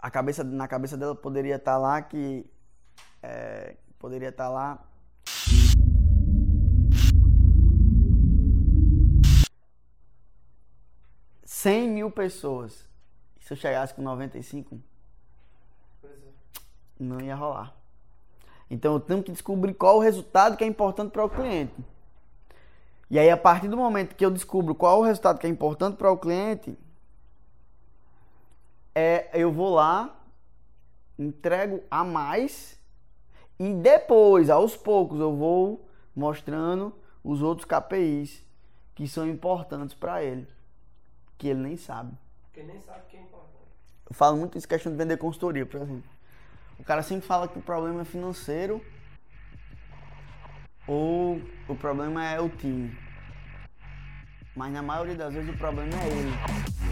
a cabeça, na cabeça dela poderia estar lá que. É, poderia estar lá. Cem mil pessoas. E se eu chegasse com 95, não ia rolar. Então eu tenho que descobrir qual o resultado que é importante para o cliente. E aí, a partir do momento que eu descubro qual o resultado que é importante para o cliente, é, eu vou lá, entrego a mais e depois, aos poucos, eu vou mostrando os outros KPIs que são importantes para ele, que ele nem sabe. Porque nem sabe que é importante. Eu falo muito isso questão de vender consultoria, por exemplo. O cara sempre fala que o problema é financeiro ou o problema é o time. Mas na maioria das vezes o problema é ele.